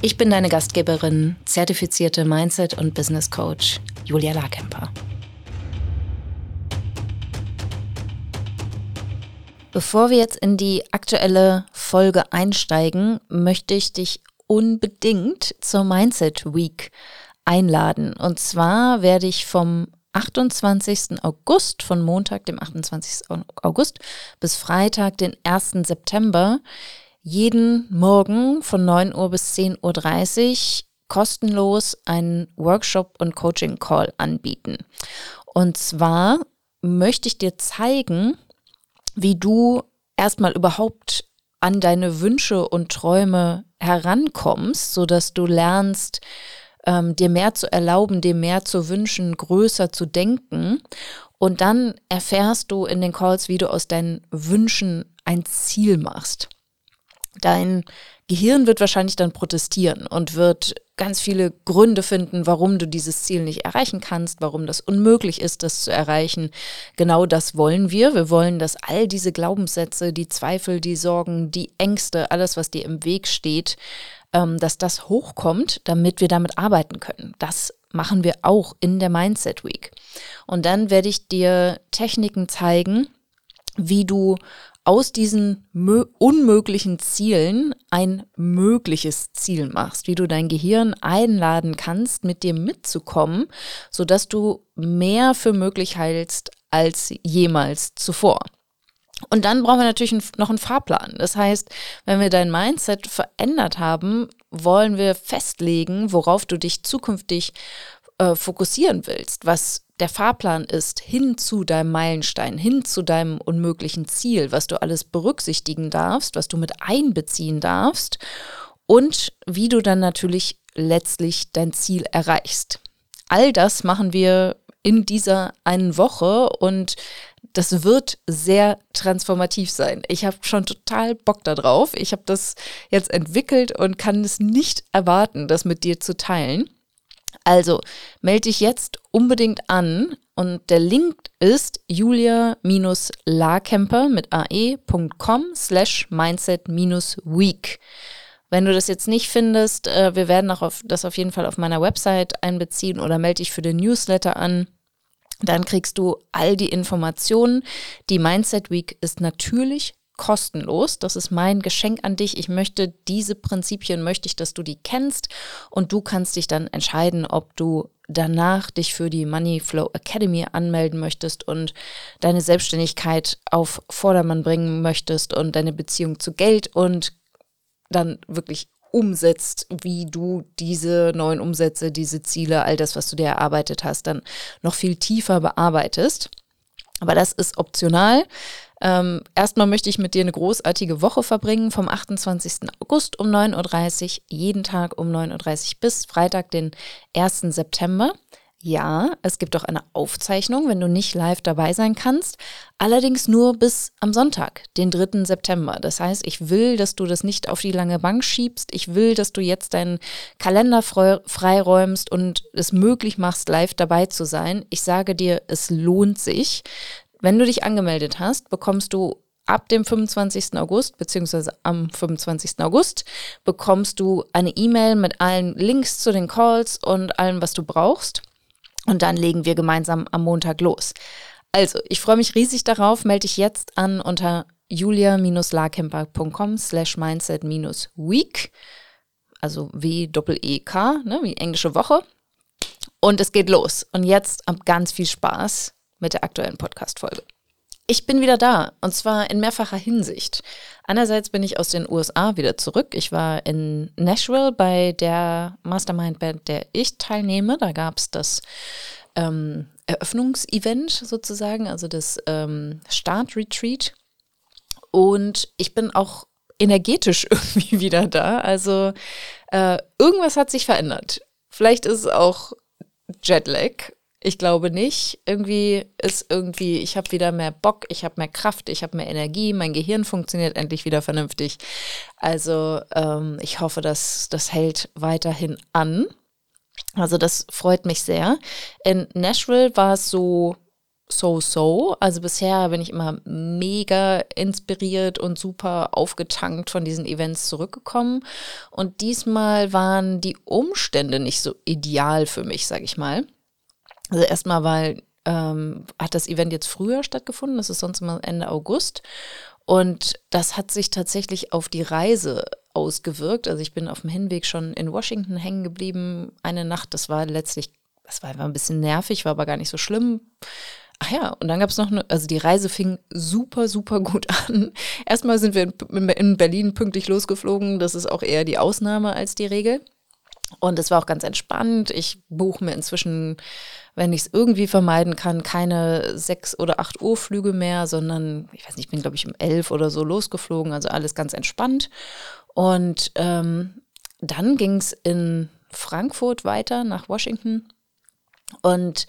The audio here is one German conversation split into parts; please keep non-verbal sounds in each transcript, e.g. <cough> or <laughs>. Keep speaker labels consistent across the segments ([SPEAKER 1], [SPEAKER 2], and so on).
[SPEAKER 1] Ich bin deine Gastgeberin, zertifizierte Mindset- und Business Coach Julia Larkemper. Bevor wir jetzt in die aktuelle Folge einsteigen, möchte ich dich unbedingt zur Mindset Week einladen. Und zwar werde ich vom 28. August, von Montag, dem 28. August, bis Freitag, den 1. September, jeden Morgen von 9 Uhr bis 10.30 Uhr kostenlos einen Workshop und Coaching Call anbieten. Und zwar möchte ich dir zeigen, wie du erstmal überhaupt an deine Wünsche und Träume herankommst, sodass du lernst, ähm, dir mehr zu erlauben, dir mehr zu wünschen, größer zu denken. Und dann erfährst du in den Calls, wie du aus deinen Wünschen ein Ziel machst. Dein Gehirn wird wahrscheinlich dann protestieren und wird ganz viele Gründe finden, warum du dieses Ziel nicht erreichen kannst, warum das unmöglich ist, das zu erreichen. Genau das wollen wir. Wir wollen, dass all diese Glaubenssätze, die Zweifel, die Sorgen, die Ängste, alles, was dir im Weg steht, ähm, dass das hochkommt, damit wir damit arbeiten können. Das machen wir auch in der Mindset Week. Und dann werde ich dir Techniken zeigen, wie du aus diesen unmöglichen Zielen ein mögliches Ziel machst, wie du dein Gehirn einladen kannst, mit dir mitzukommen, sodass du mehr für möglich hältst als jemals zuvor. Und dann brauchen wir natürlich noch einen Fahrplan. Das heißt, wenn wir dein Mindset verändert haben, wollen wir festlegen, worauf du dich zukünftig äh, fokussieren willst, was der Fahrplan ist hin zu deinem Meilenstein, hin zu deinem unmöglichen Ziel, was du alles berücksichtigen darfst, was du mit einbeziehen darfst und wie du dann natürlich letztlich dein Ziel erreichst. All das machen wir in dieser einen Woche und das wird sehr transformativ sein. Ich habe schon total Bock darauf. Ich habe das jetzt entwickelt und kann es nicht erwarten, das mit dir zu teilen. Also melde dich jetzt unbedingt an und der Link ist julia-larkemper mit ae.com slash mindset-week. Wenn du das jetzt nicht findest, äh, wir werden auch auf, das auf jeden Fall auf meiner Website einbeziehen oder melde dich für den Newsletter an. Dann kriegst du all die Informationen. Die Mindset Week ist natürlich kostenlos. Das ist mein Geschenk an dich. Ich möchte diese Prinzipien, möchte ich, dass du die kennst und du kannst dich dann entscheiden, ob du danach dich für die Money Flow Academy anmelden möchtest und deine Selbstständigkeit auf Vordermann bringen möchtest und deine Beziehung zu Geld und dann wirklich umsetzt, wie du diese neuen Umsätze, diese Ziele, all das, was du dir erarbeitet hast, dann noch viel tiefer bearbeitest. Aber das ist optional. Ähm, erstmal möchte ich mit dir eine großartige Woche verbringen, vom 28. August um 9.30 Uhr, jeden Tag um 9.30 Uhr bis Freitag, den 1. September. Ja, es gibt auch eine Aufzeichnung, wenn du nicht live dabei sein kannst, allerdings nur bis am Sonntag, den 3. September. Das heißt, ich will, dass du das nicht auf die lange Bank schiebst. Ich will, dass du jetzt deinen Kalender freiräumst und es möglich machst, live dabei zu sein. Ich sage dir, es lohnt sich. Wenn du dich angemeldet hast, bekommst du ab dem 25. August, beziehungsweise am 25. August, bekommst du eine E-Mail mit allen Links zu den Calls und allem, was du brauchst. Und dann legen wir gemeinsam am Montag los. Also, ich freue mich riesig darauf. Melde dich jetzt an unter julia-larkemper.com slash mindset-week. Also W-E-E-K, ne, wie englische Woche. Und es geht los. Und jetzt ganz viel Spaß mit der aktuellen Podcast-Folge. Ich bin wieder da und zwar in mehrfacher Hinsicht. Einerseits bin ich aus den USA wieder zurück. Ich war in Nashville bei der Mastermind-Band, der ich teilnehme. Da gab es das ähm, Eröffnungsevent sozusagen, also das ähm, Start-Retreat. Und ich bin auch energetisch <laughs> irgendwie wieder da. Also Äh, irgendwas hat sich verändert. Vielleicht ist es auch Jetlag. Ich glaube nicht. Irgendwie ist irgendwie, ich habe wieder mehr Bock, ich habe mehr Kraft, ich habe mehr Energie, mein Gehirn funktioniert endlich wieder vernünftig. Also ähm, ich hoffe, dass das hält weiterhin an. Also das freut mich sehr. In Nashville war es so so-so. Also bisher bin ich immer mega inspiriert und super aufgetankt von diesen Events zurückgekommen. Und diesmal waren die Umstände nicht so ideal für mich, sag ich mal. Also erstmal, weil ähm, hat das Event jetzt früher stattgefunden, das ist sonst immer Ende August. Und das hat sich tatsächlich auf die Reise ausgewirkt. Also ich bin auf dem Hinweg schon in Washington hängen geblieben. Eine Nacht, das war letztlich, das war ein bisschen nervig, war aber gar nicht so schlimm. Ach ja, und dann gab es noch eine, also die Reise fing super, super gut <laughs> an. Erstmal sind wir in Berlin pünktlich losgeflogen. Das ist auch eher die Ausnahme als die Regel. Und es war auch ganz entspannt. Ich buche mir inzwischen, wenn ich es irgendwie vermeiden kann, keine sechs oder acht Uhr Flüge mehr, sondern ich weiß nicht, ich bin glaube ich um elf oder so losgeflogen. Also alles ganz entspannt. Und ähm, dann ging es in Frankfurt weiter nach Washington. Und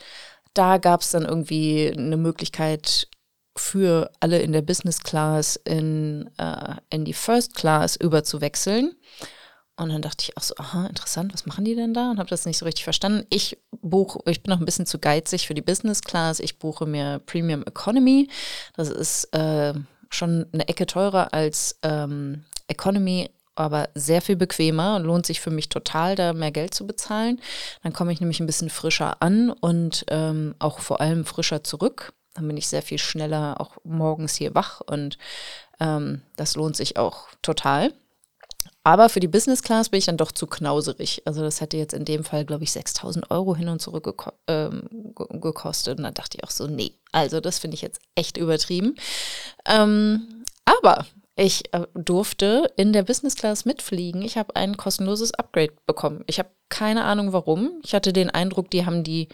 [SPEAKER 1] da gab es dann irgendwie eine Möglichkeit für alle in der Business Class in, äh, in die First Class überzuwechseln. Und dann dachte ich auch so, aha, interessant, was machen die denn da? Und habe das nicht so richtig verstanden. Ich buche, ich bin noch ein bisschen zu geizig für die Business Class. Ich buche mir Premium Economy. Das ist äh, schon eine Ecke teurer als ähm, Economy aber sehr viel bequemer und lohnt sich für mich total, da mehr Geld zu bezahlen. Dann komme ich nämlich ein bisschen frischer an und ähm, auch vor allem frischer zurück. Dann bin ich sehr viel schneller auch morgens hier wach und ähm, das lohnt sich auch total. Aber für die Business Class bin ich dann doch zu knauserig. Also das hätte jetzt in dem Fall, glaube ich, 6000 Euro hin und zurück geko ähm, gekostet. Und dann dachte ich auch so, nee, also das finde ich jetzt echt übertrieben. Ähm, aber ich äh, durfte in der Business Class mitfliegen. Ich habe ein kostenloses Upgrade bekommen. Ich habe keine Ahnung warum. Ich hatte den Eindruck, die haben die,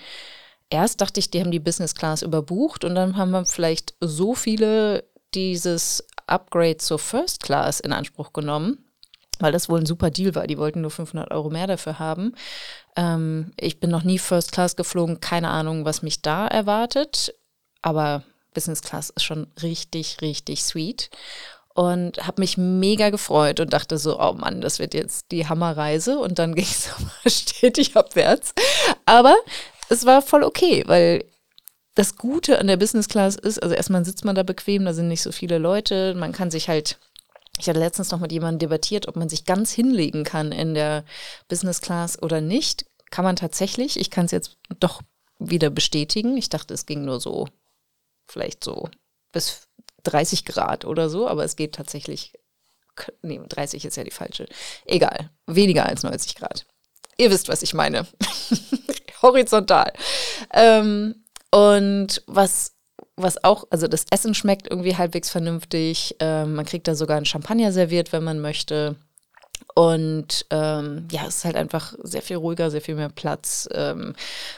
[SPEAKER 1] erst dachte ich, die haben die Business Class überbucht und dann haben wir vielleicht so viele dieses Upgrade zur First Class in Anspruch genommen, weil das wohl ein super Deal war. Die wollten nur 500 Euro mehr dafür haben. Ähm, ich bin noch nie First Class geflogen, keine Ahnung, was mich da erwartet, aber Business Class ist schon richtig, richtig sweet und habe mich mega gefreut und dachte so, oh Mann, das wird jetzt die Hammerreise und dann <laughs> ging es stetig abwärts. Aber es war voll okay, weil das Gute an der Business Class ist, also erstmal sitzt man da bequem, da sind nicht so viele Leute, man kann sich halt ich hatte letztens noch mit jemandem debattiert, ob man sich ganz hinlegen kann in der Business Class oder nicht. Kann man tatsächlich. Ich kann es jetzt doch wieder bestätigen. Ich dachte, es ging nur so, vielleicht so bis 30 Grad oder so, aber es geht tatsächlich, nee, 30 ist ja die falsche. Egal, weniger als 90 Grad. Ihr wisst, was ich meine. <laughs> Horizontal. Ähm, und was, was auch, also das Essen schmeckt irgendwie halbwegs vernünftig. Ähm, man kriegt da sogar einen Champagner serviert, wenn man möchte. Und ähm, ja, es ist halt einfach sehr viel ruhiger, sehr viel mehr Platz. Ähm,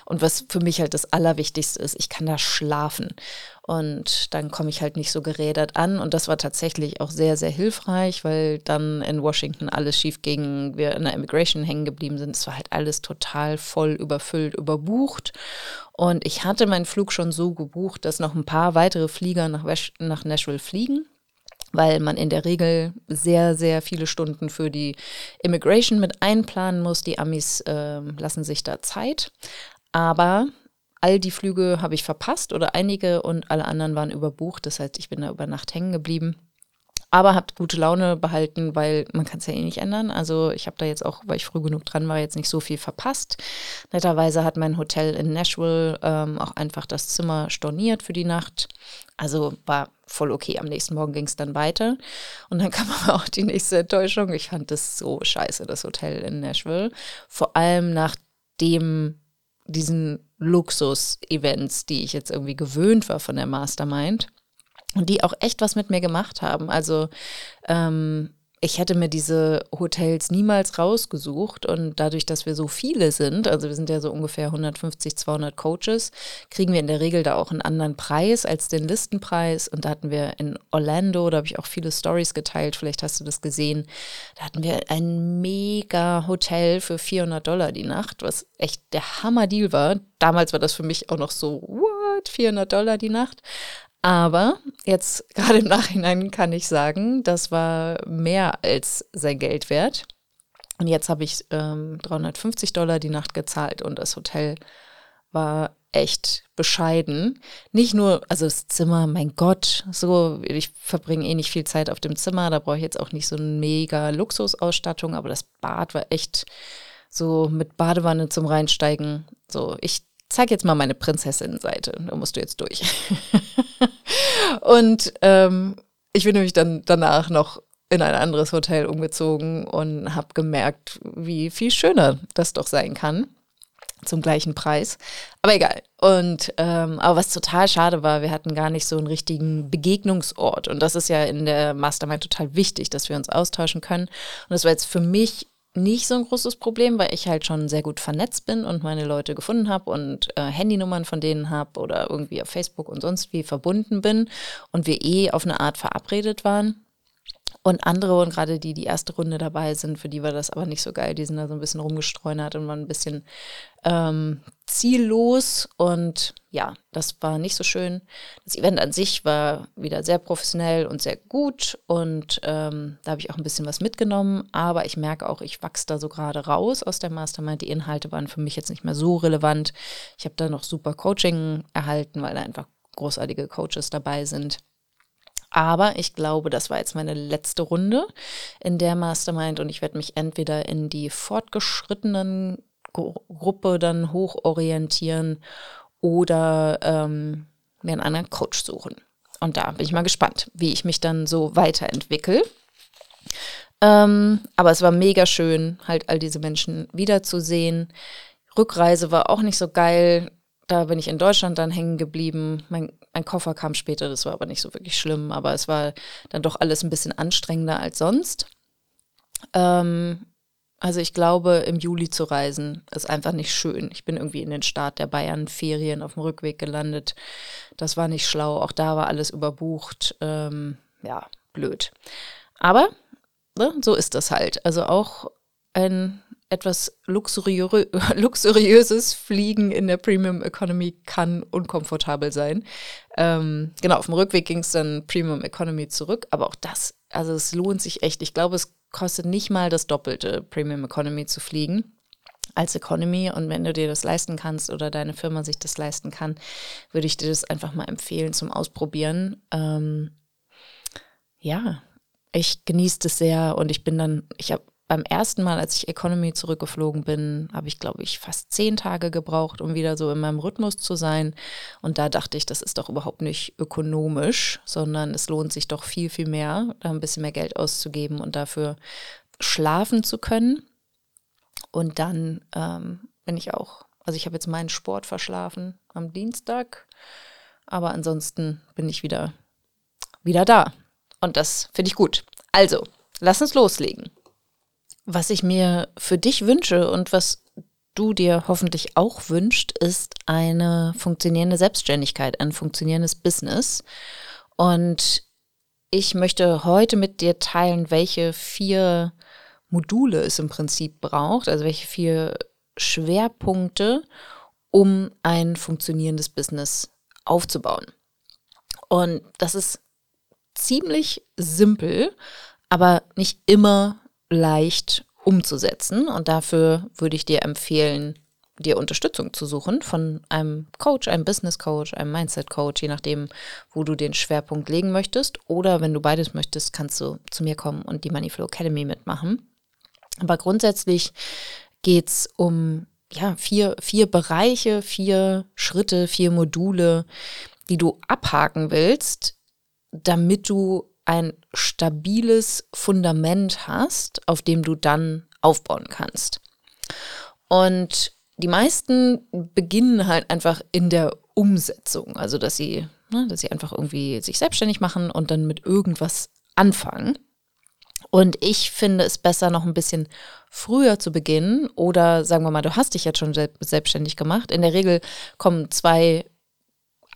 [SPEAKER 1] und was für mich halt das Allerwichtigste ist, ich kann da schlafen. Und dann komme ich halt nicht so gerädert an. Und das war tatsächlich auch sehr, sehr hilfreich, weil dann in Washington alles schief ging, wir in der Immigration hängen geblieben sind. Es war halt alles total voll überfüllt, überbucht. Und ich hatte meinen Flug schon so gebucht, dass noch ein paar weitere Flieger nach, nach Nashville fliegen weil man in der Regel sehr, sehr viele Stunden für die Immigration mit einplanen muss. Die Amis äh, lassen sich da Zeit. Aber all die Flüge habe ich verpasst oder einige und alle anderen waren überbucht. Das heißt, ich bin da über Nacht hängen geblieben. Aber habt gute Laune behalten, weil man kann es ja eh nicht ändern. Also ich habe da jetzt auch, weil ich früh genug dran war, jetzt nicht so viel verpasst. Netterweise hat mein Hotel in Nashville ähm, auch einfach das Zimmer storniert für die Nacht. Also war voll okay. Am nächsten Morgen ging es dann weiter. Und dann <laughs> kam aber auch die nächste Enttäuschung. Ich fand das so scheiße, das Hotel in Nashville. Vor allem nach dem, diesen Luxus-Events, die ich jetzt irgendwie gewöhnt war von der Mastermind und die auch echt was mit mir gemacht haben. Also ähm, ich hätte mir diese Hotels niemals rausgesucht und dadurch, dass wir so viele sind, also wir sind ja so ungefähr 150, 200 Coaches, kriegen wir in der Regel da auch einen anderen Preis als den Listenpreis und da hatten wir in Orlando, da habe ich auch viele Stories geteilt, vielleicht hast du das gesehen, da hatten wir ein mega Hotel für 400 Dollar die Nacht, was echt der Hammer-Deal war. Damals war das für mich auch noch so, what, 400 Dollar die Nacht? Aber jetzt <laughs> gerade im Nachhinein kann ich sagen, das war mehr als sein Geld wert. Und jetzt habe ich ähm, 350 Dollar die Nacht gezahlt und das Hotel war echt bescheiden. Nicht nur, also das Zimmer, mein Gott, so, ich verbringe eh nicht viel Zeit auf dem Zimmer, da brauche ich jetzt auch nicht so eine mega Luxusausstattung, aber das Bad war echt so mit Badewanne zum Reinsteigen. So, ich zeige jetzt mal meine Prinzessinnenseite, da musst du jetzt durch. <laughs> und ähm, ich bin nämlich dann danach noch in ein anderes Hotel umgezogen und habe gemerkt, wie viel schöner das doch sein kann zum gleichen Preis. Aber egal. Und ähm, aber was total schade war, wir hatten gar nicht so einen richtigen Begegnungsort. Und das ist ja in der Mastermind total wichtig, dass wir uns austauschen können. Und das war jetzt für mich nicht so ein großes Problem, weil ich halt schon sehr gut vernetzt bin und meine Leute gefunden habe und äh, Handynummern von denen habe oder irgendwie auf Facebook und sonst wie verbunden bin und wir eh auf eine Art verabredet waren. Und andere und gerade die, die erste Runde dabei sind, für die war das aber nicht so geil. Die sind da so ein bisschen rumgestreunert und waren ein bisschen ähm, ziellos. Und ja, das war nicht so schön. Das Event an sich war wieder sehr professionell und sehr gut. Und ähm, da habe ich auch ein bisschen was mitgenommen. Aber ich merke auch, ich wachse da so gerade raus aus der Mastermind. Die Inhalte waren für mich jetzt nicht mehr so relevant. Ich habe da noch super Coaching erhalten, weil da einfach großartige Coaches dabei sind. Aber ich glaube, das war jetzt meine letzte Runde in der Mastermind und ich werde mich entweder in die fortgeschrittenen Gruppe dann hochorientieren oder ähm, mir einen anderen Coach suchen. Und da bin ich mal gespannt, wie ich mich dann so weiterentwickle. Ähm, aber es war mega schön, halt all diese Menschen wiederzusehen. Rückreise war auch nicht so geil. Da bin ich in Deutschland dann hängen geblieben. Mein ein Koffer kam später, das war aber nicht so wirklich schlimm, aber es war dann doch alles ein bisschen anstrengender als sonst. Ähm, also ich glaube, im Juli zu reisen ist einfach nicht schön. Ich bin irgendwie in den Start der Bayern-Ferien auf dem Rückweg gelandet. Das war nicht schlau. Auch da war alles überbucht. Ähm, ja, blöd. Aber ne, so ist das halt. Also auch ein etwas luxuriö <laughs> luxuriöses Fliegen in der Premium Economy kann unkomfortabel sein. Ähm, genau, auf dem Rückweg ging es dann Premium Economy zurück, aber auch das, also es lohnt sich echt. Ich glaube, es kostet nicht mal das Doppelte, Premium Economy zu fliegen als Economy. Und wenn du dir das leisten kannst oder deine Firma sich das leisten kann, würde ich dir das einfach mal empfehlen zum Ausprobieren. Ähm, ja, ich genieße das sehr und ich bin dann, ich habe beim ersten Mal, als ich Economy zurückgeflogen bin, habe ich, glaube ich, fast zehn Tage gebraucht, um wieder so in meinem Rhythmus zu sein. Und da dachte ich, das ist doch überhaupt nicht ökonomisch, sondern es lohnt sich doch viel, viel mehr, da ein bisschen mehr Geld auszugeben und dafür schlafen zu können. Und dann ähm, bin ich auch, also ich habe jetzt meinen Sport verschlafen am Dienstag, aber ansonsten bin ich wieder, wieder da. Und das finde ich gut. Also, lass uns loslegen. Was ich mir für dich wünsche und was du dir hoffentlich auch wünscht, ist eine funktionierende Selbstständigkeit, ein funktionierendes Business. Und ich möchte heute mit dir teilen, welche vier Module es im Prinzip braucht, also welche vier Schwerpunkte, um ein funktionierendes Business aufzubauen. Und das ist ziemlich simpel, aber nicht immer leicht umzusetzen. Und dafür würde ich dir empfehlen, dir Unterstützung zu suchen von einem Coach, einem Business Coach, einem Mindset Coach, je nachdem, wo du den Schwerpunkt legen möchtest. Oder wenn du beides möchtest, kannst du zu mir kommen und die Moneyflow Academy mitmachen. Aber grundsätzlich geht es um ja, vier, vier Bereiche, vier Schritte, vier Module, die du abhaken willst, damit du ein stabiles Fundament hast, auf dem du dann aufbauen kannst. Und die meisten beginnen halt einfach in der Umsetzung, also dass sie, ne, dass sie einfach irgendwie sich selbstständig machen und dann mit irgendwas anfangen. Und ich finde es besser, noch ein bisschen früher zu beginnen. Oder sagen wir mal, du hast dich jetzt schon selbstständig gemacht. In der Regel kommen zwei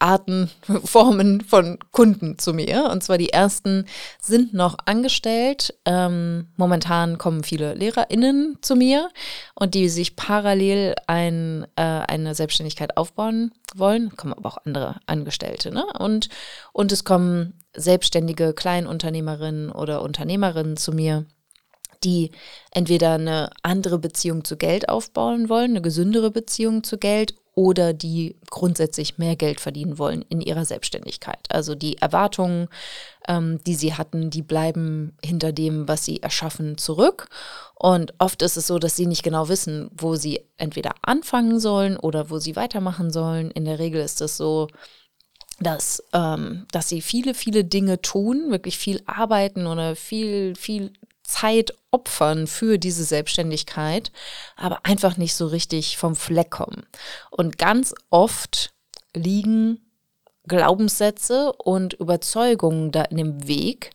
[SPEAKER 1] Arten, Formen von Kunden zu mir. Und zwar die ersten sind noch angestellt. Ähm, momentan kommen viele LehrerInnen zu mir und die sich parallel ein, äh, eine Selbstständigkeit aufbauen wollen. Kommen aber auch andere Angestellte. Ne? Und, und es kommen selbstständige Kleinunternehmerinnen oder Unternehmerinnen zu mir die entweder eine andere Beziehung zu Geld aufbauen wollen, eine gesündere Beziehung zu Geld oder die grundsätzlich mehr Geld verdienen wollen in ihrer Selbstständigkeit. Also die Erwartungen, ähm, die sie hatten, die bleiben hinter dem, was sie erschaffen, zurück. Und oft ist es so, dass sie nicht genau wissen, wo sie entweder anfangen sollen oder wo sie weitermachen sollen. In der Regel ist es so, dass, ähm, dass sie viele, viele Dinge tun, wirklich viel arbeiten oder viel, viel Zeit opfern für diese Selbstständigkeit, aber einfach nicht so richtig vom Fleck kommen. Und ganz oft liegen Glaubenssätze und Überzeugungen da in dem Weg.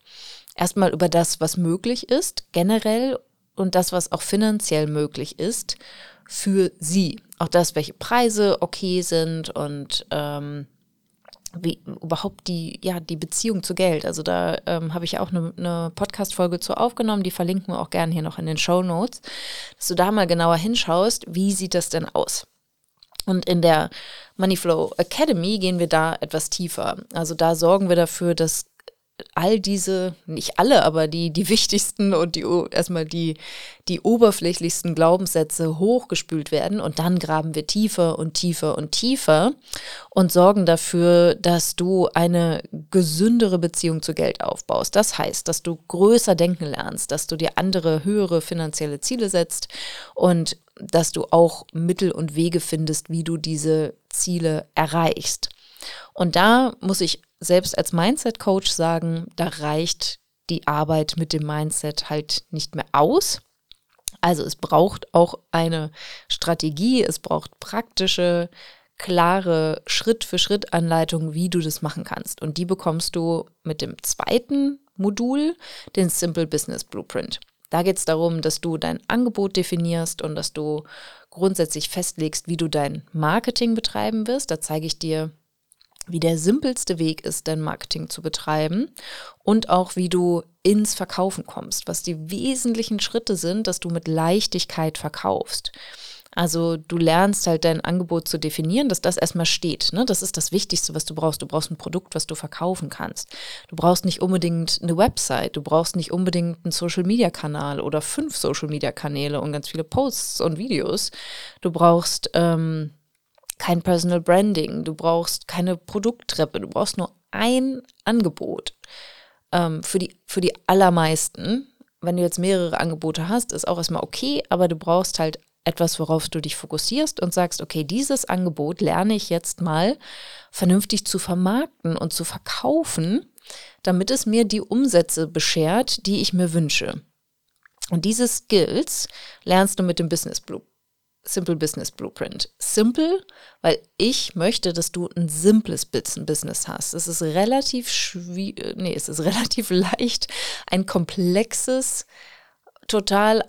[SPEAKER 1] Erstmal über das, was möglich ist, generell und das, was auch finanziell möglich ist für sie. Auch das, welche Preise okay sind und ähm, wie überhaupt die, ja, die Beziehung zu Geld. Also da ähm, habe ich auch eine, eine Podcast-Folge zu aufgenommen, die verlinken wir auch gerne hier noch in den Show Notes, dass du da mal genauer hinschaust, wie sieht das denn aus? Und in der Moneyflow Academy gehen wir da etwas tiefer. Also da sorgen wir dafür, dass all diese, nicht alle, aber die, die wichtigsten und die erstmal die, die oberflächlichsten Glaubenssätze hochgespült werden und dann graben wir tiefer und tiefer und tiefer und sorgen dafür, dass du eine gesündere Beziehung zu Geld aufbaust. Das heißt, dass du größer denken lernst, dass du dir andere, höhere finanzielle Ziele setzt und dass du auch Mittel und Wege findest, wie du diese Ziele erreichst. Und da muss ich selbst als Mindset-Coach sagen, da reicht die Arbeit mit dem Mindset halt nicht mehr aus. Also es braucht auch eine Strategie, es braucht praktische, klare Schritt-für-Schritt-Anleitungen, wie du das machen kannst. Und die bekommst du mit dem zweiten Modul, den Simple Business Blueprint. Da geht es darum, dass du dein Angebot definierst und dass du grundsätzlich festlegst, wie du dein Marketing betreiben wirst. Da zeige ich dir wie der simpelste Weg ist, dein Marketing zu betreiben und auch wie du ins Verkaufen kommst, was die wesentlichen Schritte sind, dass du mit Leichtigkeit verkaufst. Also du lernst halt dein Angebot zu definieren, dass das erstmal steht. Ne? Das ist das Wichtigste, was du brauchst. Du brauchst ein Produkt, was du verkaufen kannst. Du brauchst nicht unbedingt eine Website, du brauchst nicht unbedingt einen Social-Media-Kanal oder fünf Social-Media-Kanäle und ganz viele Posts und Videos. Du brauchst ähm, kein Personal Branding, du brauchst keine Produkttreppe, du brauchst nur ein Angebot. Ähm, für, die, für die allermeisten, wenn du jetzt mehrere Angebote hast, ist auch erstmal okay, aber du brauchst halt etwas, worauf du dich fokussierst und sagst, okay, dieses Angebot lerne ich jetzt mal vernünftig zu vermarkten und zu verkaufen, damit es mir die Umsätze beschert, die ich mir wünsche. Und diese Skills lernst du mit dem Business Blue Simple Business Blueprint. Simple, weil ich möchte, dass du ein simples Business hast. Es ist relativ schwierig, nee, es ist <laughs> relativ leicht, ein komplexes, total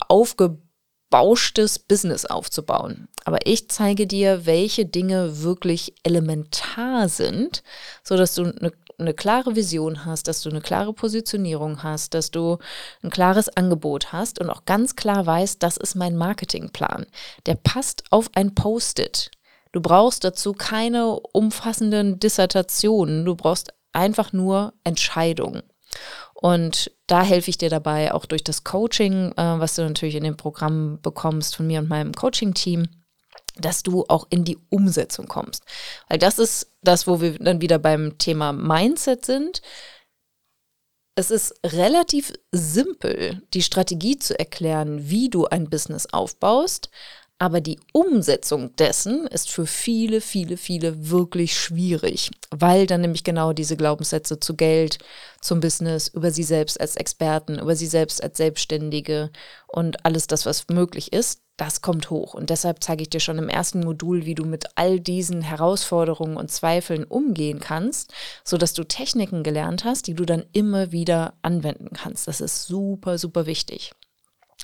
[SPEAKER 1] aufgebauschtes Business aufzubauen. Aber ich zeige dir, welche Dinge wirklich elementar sind, sodass du eine eine klare Vision hast, dass du eine klare Positionierung hast, dass du ein klares Angebot hast und auch ganz klar weißt, das ist mein Marketingplan. Der passt auf ein Post-it. Du brauchst dazu keine umfassenden Dissertationen, du brauchst einfach nur Entscheidungen. Und da helfe ich dir dabei, auch durch das Coaching, äh, was du natürlich in dem Programm bekommst von mir und meinem Coaching-Team dass du auch in die Umsetzung kommst. Weil das ist das, wo wir dann wieder beim Thema Mindset sind. Es ist relativ simpel, die Strategie zu erklären, wie du ein Business aufbaust, Aber die Umsetzung dessen ist für viele, viele, viele wirklich schwierig, weil dann nämlich genau diese Glaubenssätze zu Geld, zum Business, über sie selbst als Experten, über sie selbst als Selbstständige und alles das, was möglich ist, das kommt hoch. Und deshalb zeige ich dir schon im ersten Modul, wie du mit all diesen Herausforderungen und Zweifeln umgehen kannst, sodass du Techniken gelernt hast, die du dann immer wieder anwenden kannst. Das ist super, super wichtig.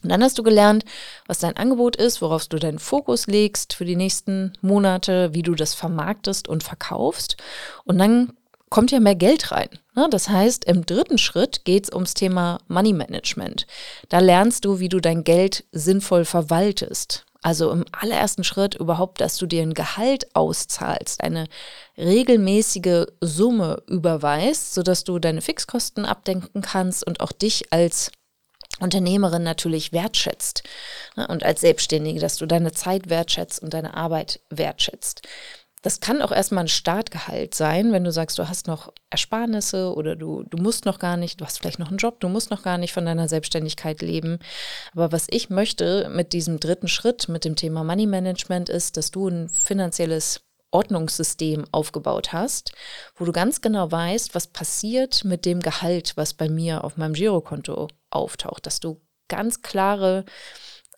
[SPEAKER 1] Und dann hast du gelernt, was dein Angebot ist, worauf du deinen Fokus legst für die nächsten Monate, wie du das vermarktest und verkaufst. Und dann kommt ja mehr Geld rein. Ne? Das heißt, im dritten Schritt geht es ums Thema Money Management. Da lernst du, wie du dein Geld sinnvoll verwaltest. Also im allerersten Schritt überhaupt, dass du dir ein Gehalt auszahlst, eine regelmäßige Summe überweist, sodass du deine Fixkosten abdenken kannst und auch dich als Unternehmerin natürlich wertschätzt ne, und als Selbstständige, dass du deine Zeit wertschätzt und deine Arbeit wertschätzt. Das kann auch erstmal ein Startgehalt sein, wenn du sagst, du hast noch Ersparnisse oder du, du musst noch gar nicht, du hast vielleicht noch einen Job, du musst noch gar nicht von deiner Selbstständigkeit leben. Aber was ich möchte mit diesem dritten Schritt, mit dem Thema Money Management, ist, dass du ein finanzielles Ordnungssystem aufgebaut hast, wo du ganz genau weißt, was passiert mit dem Gehalt, was bei mir auf meinem Girokonto auftaucht, dass du ganz klare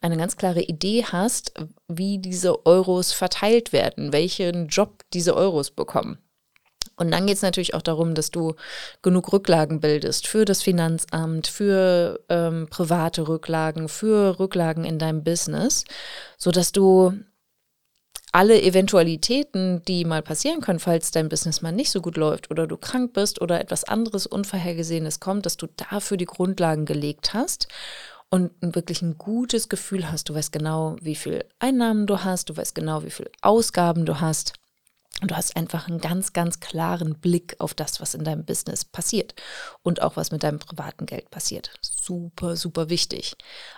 [SPEAKER 1] eine ganz klare Idee hast, wie diese Euros verteilt werden, welchen Job diese Euros bekommen. Und dann geht es natürlich auch darum, dass du genug Rücklagen bildest für das Finanzamt, für ähm, private Rücklagen, für Rücklagen in deinem Business, sodass du alle Eventualitäten, die mal passieren können, falls dein Business mal nicht so gut läuft oder du krank bist oder etwas anderes Unvorhergesehenes kommt, dass du dafür die Grundlagen gelegt hast und wirklich ein gutes Gefühl hast. Du weißt genau, wie viel Einnahmen du hast, du weißt genau, wie viel Ausgaben du hast. Und du hast einfach einen ganz, ganz klaren Blick auf das, was in deinem Business passiert und auch was mit deinem privaten Geld passiert. Super, super wichtig.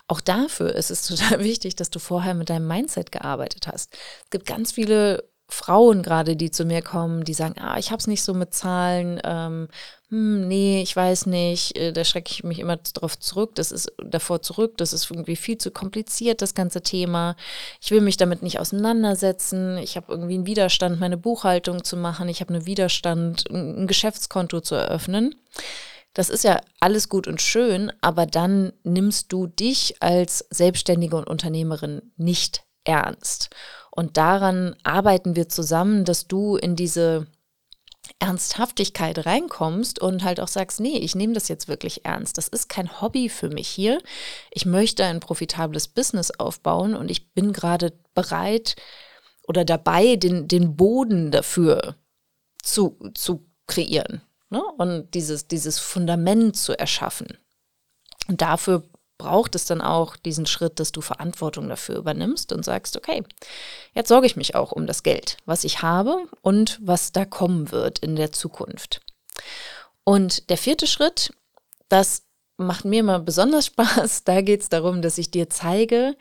[SPEAKER 1] Auch dafür ist es <laughs> total wichtig, dass du vorher mit deinem Mindset gearbeitet hast. Es gibt ganz viele Frauen gerade, die zu mir kommen, die sagen, ah, ich habe es nicht so mit Zahlen, ähm, hm, nee, ich weiß nicht, äh, da schrecke ich mich immer darauf zurück, das ist davor zurück, das ist irgendwie viel zu kompliziert, das ganze Thema. Ich will mich damit nicht auseinandersetzen, ich habe irgendwie einen Widerstand, meine Buchhaltung zu machen, ich habe einen Widerstand, ein Geschäftskonto zu eröffnen. Das ist ja alles gut und schön, aber dann nimmst du dich als Selbstständige und Unternehmerin nicht ernst. Und daran arbeiten wir zusammen, dass du in diese Ernsthaftigkeit reinkommst und halt auch sagst, nee, ich nehme das jetzt wirklich ernst. Das ist kein Hobby für mich hier. Ich möchte ein profitables Business aufbauen und ich bin gerade bereit oder dabei, den, den Boden dafür zu, zu kreieren ne? und dieses, dieses Fundament zu erschaffen. Und dafür braucht es dann auch diesen Schritt, dass du Verantwortung dafür übernimmst und sagst, okay, jetzt sorge ich mich auch um das Geld, was ich habe und was da kommen wird in der Zukunft. Und der vierte Schritt, das macht mir immer besonders <laughs> Spaß. Da geht es darum, dass ich dir zeige,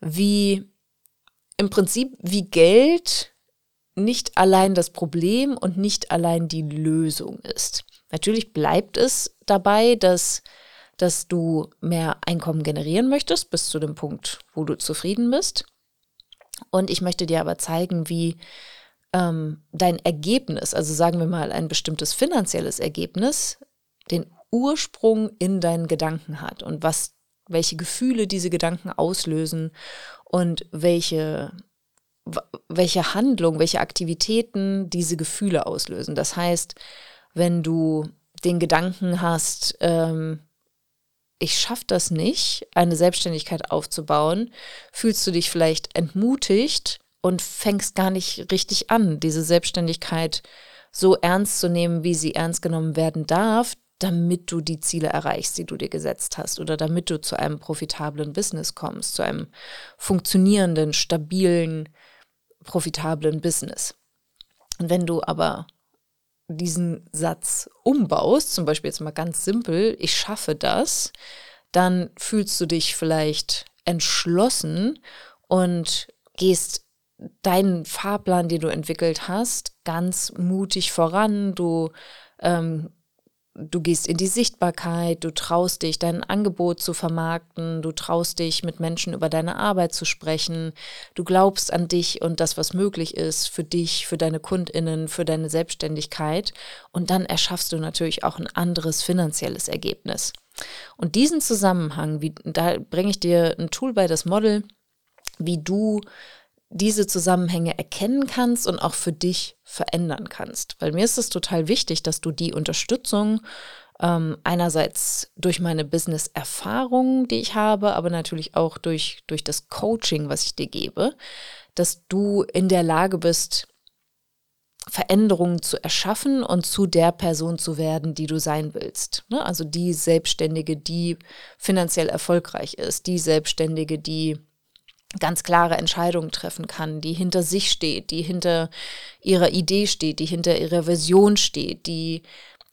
[SPEAKER 1] wie im Prinzip, wie Geld nicht allein das Problem und nicht allein die Lösung ist. Natürlich bleibt es dabei, dass dass du mehr Einkommen generieren möchtest, bis zu dem Punkt, wo du zufrieden bist. Und ich möchte dir aber zeigen, wie ähm, dein Ergebnis, also sagen wir mal ein bestimmtes finanzielles Ergebnis, den Ursprung in deinen Gedanken hat und was, welche Gefühle diese Gedanken auslösen und welche, welche Handlung, welche Aktivitäten diese Gefühle auslösen. Das heißt, wenn du den Gedanken hast, ähm, ich schaffe das nicht, eine Selbstständigkeit aufzubauen, fühlst du dich vielleicht entmutigt und fängst gar nicht richtig an, diese Selbstständigkeit so ernst zu nehmen, wie sie ernst genommen werden darf, damit du die Ziele erreichst, die du dir gesetzt hast oder damit du zu einem profitablen Business kommst, zu einem funktionierenden, stabilen, profitablen Business. Und wenn du aber diesen Satz umbaust, zum Beispiel jetzt mal ganz simpel, ich schaffe das, dann fühlst du dich vielleicht entschlossen und gehst deinen Fahrplan, den du entwickelt hast, ganz mutig voran. Du ähm, du gehst in die Sichtbarkeit, du traust dich, dein Angebot zu vermarkten, du traust dich, mit Menschen über deine Arbeit zu sprechen, du glaubst an dich und das, was möglich ist für dich, für deine Kundinnen, für deine Selbstständigkeit und dann erschaffst du natürlich auch ein anderes finanzielles Ergebnis. Und diesen Zusammenhang, wie, da bringe ich dir ein Tool bei, das Model, wie du diese Zusammenhänge erkennen kannst und auch für dich verändern kannst. Weil mir ist es total wichtig, dass du die Unterstützung ähm, einerseits durch meine Business-Erfahrung, die ich habe, aber natürlich auch durch, durch das Coaching, was ich dir gebe, dass du in der Lage bist, Veränderungen zu erschaffen und zu der Person zu werden, die du sein willst. Ne? Also die Selbstständige, die finanziell erfolgreich ist, die Selbstständige, die ganz klare Entscheidungen treffen kann, die hinter sich steht, die hinter ihrer Idee steht, die hinter ihrer Vision steht, die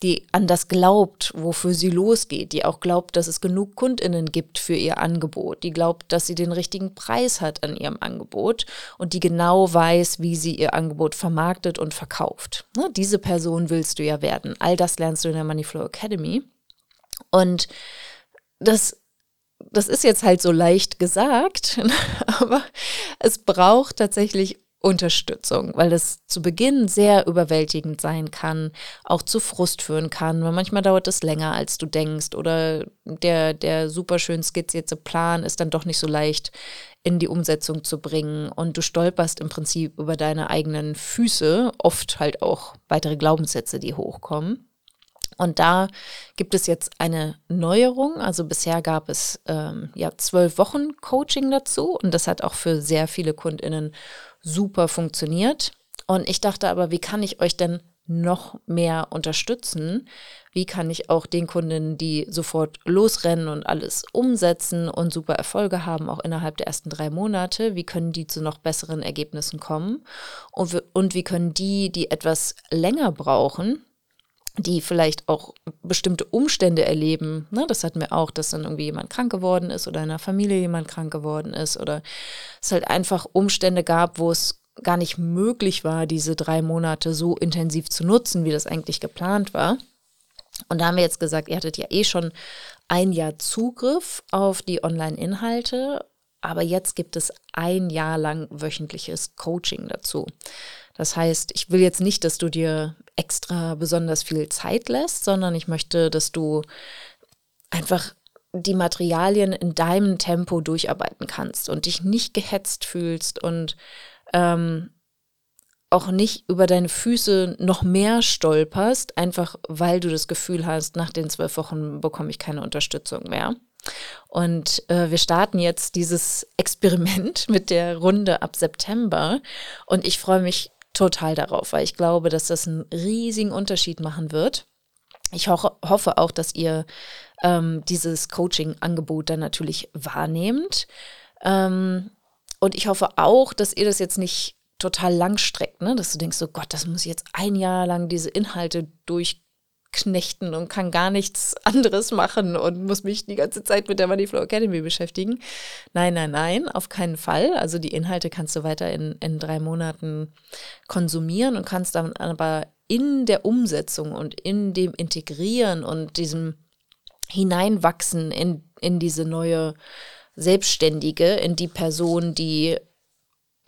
[SPEAKER 1] die an das glaubt, wofür sie losgeht, die auch glaubt, dass es genug Kundinnen gibt für ihr Angebot, die glaubt, dass sie den richtigen Preis hat an ihrem Angebot und die genau weiß, wie sie ihr Angebot vermarktet und verkauft. Ne, diese Person willst du ja werden. All das lernst du in der Moneyflow Academy. Und das das ist jetzt halt so leicht gesagt, <laughs> aber es braucht tatsächlich Unterstützung, weil das zu Beginn sehr überwältigend sein kann, auch zu Frust führen kann, weil manchmal dauert es länger, als du denkst oder der, der super skizzierte Plan ist dann doch nicht so leicht in die Umsetzung zu bringen und du stolperst im Prinzip über deine eigenen Füße, oft halt auch weitere Glaubenssätze, die hochkommen. Und da gibt es jetzt eine Neuerung. Also bisher gab es ähm, ja zwölf Wochen Coaching dazu und das hat auch für sehr viele KundInnen super funktioniert. Und ich dachte aber, wie kann ich euch denn noch mehr unterstützen? Wie kann ich auch den Kundinnen, die sofort losrennen und alles umsetzen und super Erfolge haben, auch innerhalb der ersten drei Monate, wie können die zu noch besseren Ergebnissen kommen? Und, und wie können die, die etwas länger brauchen, die vielleicht auch bestimmte Umstände erleben. Ne, das hatten wir auch, dass dann irgendwie jemand krank geworden ist oder in der Familie jemand krank geworden ist oder es halt einfach Umstände gab, wo es gar nicht möglich war, diese drei Monate so intensiv zu nutzen, wie das eigentlich geplant war. Und da haben wir jetzt gesagt, ihr hattet ja eh schon ein Jahr Zugriff auf die Online-Inhalte, aber jetzt gibt es ein Jahr lang wöchentliches Coaching dazu. Das heißt, ich will jetzt nicht, dass du dir extra besonders viel Zeit lässt, sondern ich möchte, dass du einfach die Materialien in deinem Tempo durcharbeiten kannst und dich nicht gehetzt fühlst und ähm, auch nicht über deine Füße noch mehr stolperst, einfach weil du das Gefühl hast, nach den zwölf Wochen bekomme ich keine Unterstützung mehr. Und äh, wir starten jetzt dieses Experiment <laughs> mit der Runde ab September. Und ich freue mich total darauf, weil ich glaube, dass das einen riesigen Unterschied machen wird. Ich ho hoffe auch, dass ihr ähm, dieses Coaching-Angebot dann natürlich wahrnehmt. Ähm, und ich hoffe auch, dass ihr das jetzt nicht total lang streckt, ne? dass du denkst, so Gott, das muss ich jetzt ein Jahr lang diese Inhalte durch knechten und kann gar nichts <laughs> anderes machen und muss mich die ganze Zeit mit der Moneyflow Academy beschäftigen. Nein, nein, nein, auf keinen Fall. Also die Inhalte kannst du weiter in, in drei Monaten konsumieren und kannst dann aber in der Umsetzung und in dem Integrieren und diesem Hineinwachsen in, in diese neue Selbstständige, in die Person, die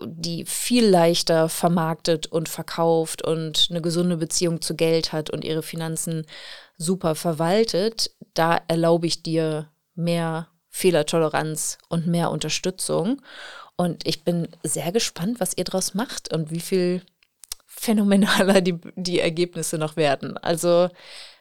[SPEAKER 1] die viel leichter vermarktet und verkauft und eine gesunde Beziehung zu Geld hat und ihre Finanzen super verwaltet, da erlaube ich dir mehr Fehlertoleranz und mehr Unterstützung. Und ich bin sehr gespannt, was ihr daraus macht und wie viel phänomenaler die, die Ergebnisse noch werden. Also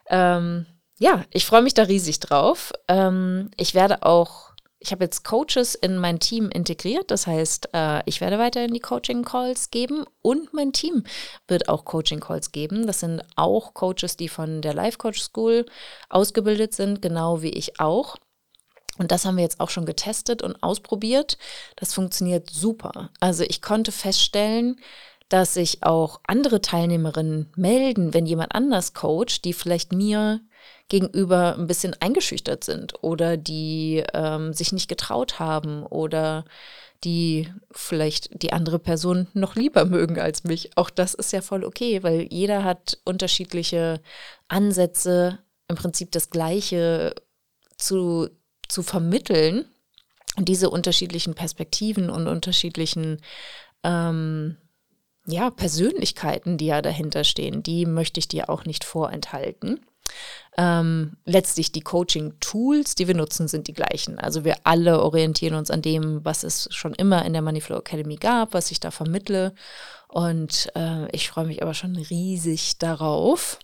[SPEAKER 1] ähm, ja, ich freue mich da riesig drauf. Ähm, ich werde auch ich habe jetzt Coaches in mein Team integriert. Das heißt, äh, ich werde weiterhin die Coaching-Calls geben und mein Team wird auch Coaching-Calls geben. Das sind auch Coaches, die von der Life Coach School ausgebildet sind, genau wie ich auch. Und das haben wir jetzt auch schon getestet und ausprobiert. Das funktioniert super. Also ich konnte feststellen, dass sich auch andere Teilnehmerinnen melden, wenn jemand anders coacht, die vielleicht mir gegenüber ein bisschen eingeschüchtert sind oder die ähm, sich nicht getraut haben oder die vielleicht die andere Person noch lieber <laughs> mögen als mich. Auch das ist ja voll okay, weil jeder hat unterschiedliche Ansätze, im Prinzip das Gleiche zu, zu vermitteln. Und diese unterschiedlichen Perspektiven und unterschiedlichen ähm, ja, Persönlichkeiten, die ja dahinter stehen, die möchte ich dir auch nicht vorenthalten. Ähm, letztlich die Coaching-Tools, die wir nutzen, sind die gleichen. Also wir alle orientieren uns an dem, was es schon immer in der Moneyflow Academy gab, was ich da vermittle. Und äh, ich freue mich aber schon riesig darauf,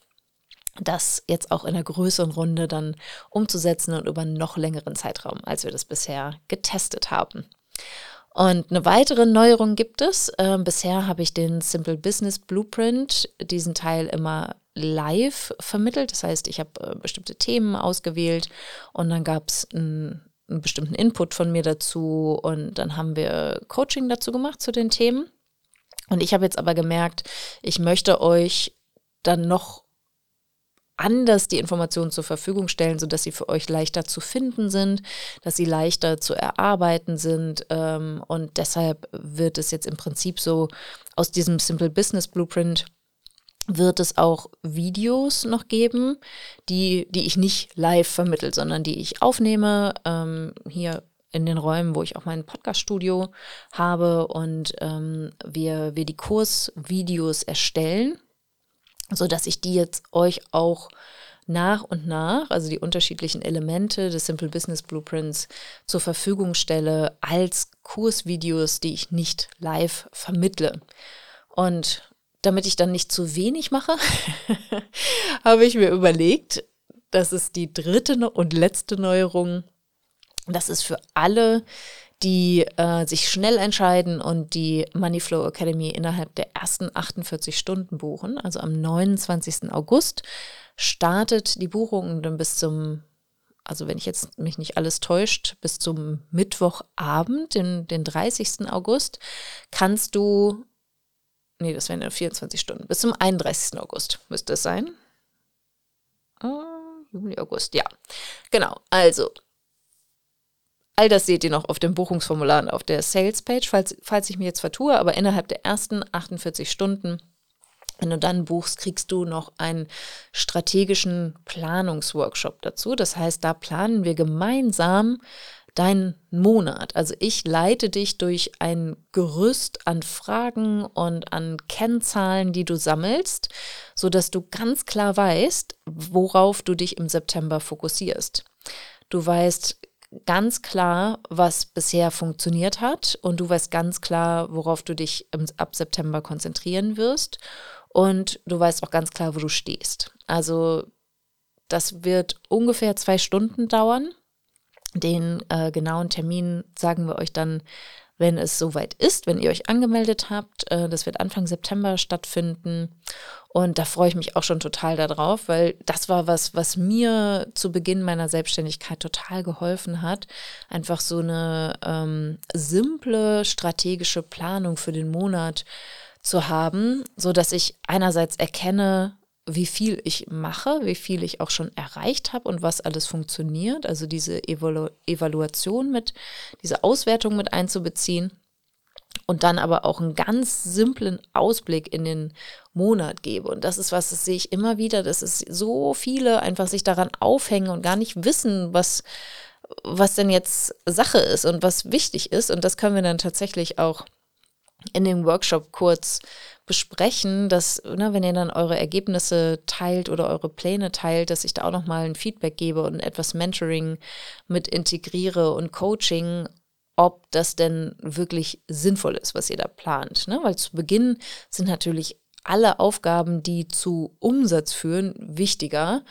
[SPEAKER 1] das jetzt auch in einer größeren Runde dann umzusetzen und über einen noch längeren Zeitraum, als wir das bisher getestet haben. Und eine weitere Neuerung gibt es. Äh, bisher habe ich den Simple Business Blueprint, diesen Teil immer live vermittelt. Das heißt, ich habe äh, bestimmte Themen ausgewählt und dann gab es einen, einen bestimmten Input von mir dazu und dann haben wir Coaching dazu gemacht zu den Themen. Und ich habe jetzt aber gemerkt, ich möchte euch dann noch anders die Informationen zur Verfügung stellen, sodass sie für euch leichter zu finden sind, dass sie leichter zu erarbeiten sind. Ähm, und deshalb wird es jetzt im Prinzip so aus diesem Simple Business Blueprint wird es auch Videos noch geben, die, die ich nicht live vermittle, sondern die ich aufnehme, ähm, hier in den Räumen, wo ich auch mein Podcaststudio habe und ähm, wir, wir die Kursvideos erstellen, sodass ich die jetzt euch auch nach und nach, also die unterschiedlichen Elemente des Simple Business Blueprints zur Verfügung stelle als Kursvideos, die ich nicht live vermittle. Und damit ich dann nicht zu wenig mache, <laughs> habe ich mir überlegt, das ist die dritte und letzte Neuerung. Das ist für alle, die äh, sich schnell entscheiden und die Moneyflow Academy innerhalb der ersten 48 Stunden buchen. Also am 29. August startet die Buchung dann bis zum, also wenn ich jetzt mich nicht alles täuscht, bis zum Mittwochabend, den, den 30. August, kannst du nee, das wären ja 24 Stunden, bis zum 31. August müsste es sein. Oh, Juli, August, ja. Genau, also all das seht ihr noch auf dem Buchungsformular und auf der Sales-Page, falls, falls ich mich jetzt vertue, aber innerhalb der ersten 48 Stunden wenn du dann buchst, kriegst du noch einen strategischen Planungsworkshop dazu. Das heißt, da planen wir gemeinsam deinen Monat. Also ich leite dich durch ein Gerüst an Fragen und an Kennzahlen, die du sammelst, sodass du ganz klar weißt, worauf du dich im September fokussierst. Du weißt ganz klar, was bisher funktioniert hat. Und du weißt ganz klar, worauf du dich im, ab September konzentrieren wirst. Und du weißt auch ganz klar, wo du stehst. Also das wird ungefähr zwei Stunden dauern. Den äh, genauen Termin sagen wir euch dann, wenn es soweit ist, wenn ihr euch angemeldet habt. Äh, das wird Anfang September stattfinden. Und da freue ich mich auch schon total darauf, weil das war was, was mir zu Beginn meiner Selbstständigkeit total geholfen hat. Einfach so eine ähm, simple strategische Planung für den Monat zu haben, so dass ich einerseits erkenne, wie viel ich mache, wie viel ich auch schon erreicht habe und was alles funktioniert. Also diese Evalu Evaluation mit, diese Auswertung mit einzubeziehen und dann aber auch einen ganz simplen Ausblick in den Monat gebe. Und das ist was, das sehe ich immer wieder, dass es so viele einfach sich daran aufhängen und gar nicht wissen, was, was denn jetzt Sache ist und was wichtig ist. Und das können wir dann tatsächlich auch in dem Workshop kurz besprechen, dass, ne, wenn ihr dann eure Ergebnisse teilt oder eure Pläne teilt, dass ich da auch nochmal ein Feedback gebe und etwas Mentoring mit integriere und Coaching, ob das denn wirklich sinnvoll ist, was ihr da plant. Ne? Weil zu Beginn sind natürlich alle Aufgaben, die zu Umsatz führen, wichtiger.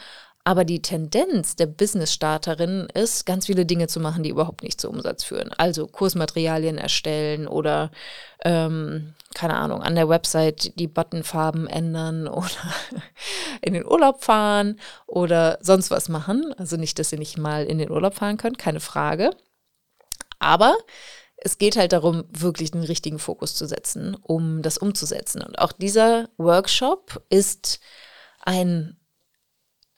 [SPEAKER 1] Aber die Tendenz der Business-Starterin ist, ganz viele Dinge zu machen, die überhaupt nicht zu Umsatz führen. Also Kursmaterialien erstellen oder, ähm, keine Ahnung, an der Website die Buttonfarben ändern <laughs> oder in den Urlaub fahren oder sonst was machen. Also nicht, dass ihr nicht mal in den Urlaub fahren könnt, keine Frage. Aber es geht halt darum, wirklich den richtigen Fokus zu setzen, um das umzusetzen. Und auch dieser Workshop ist ein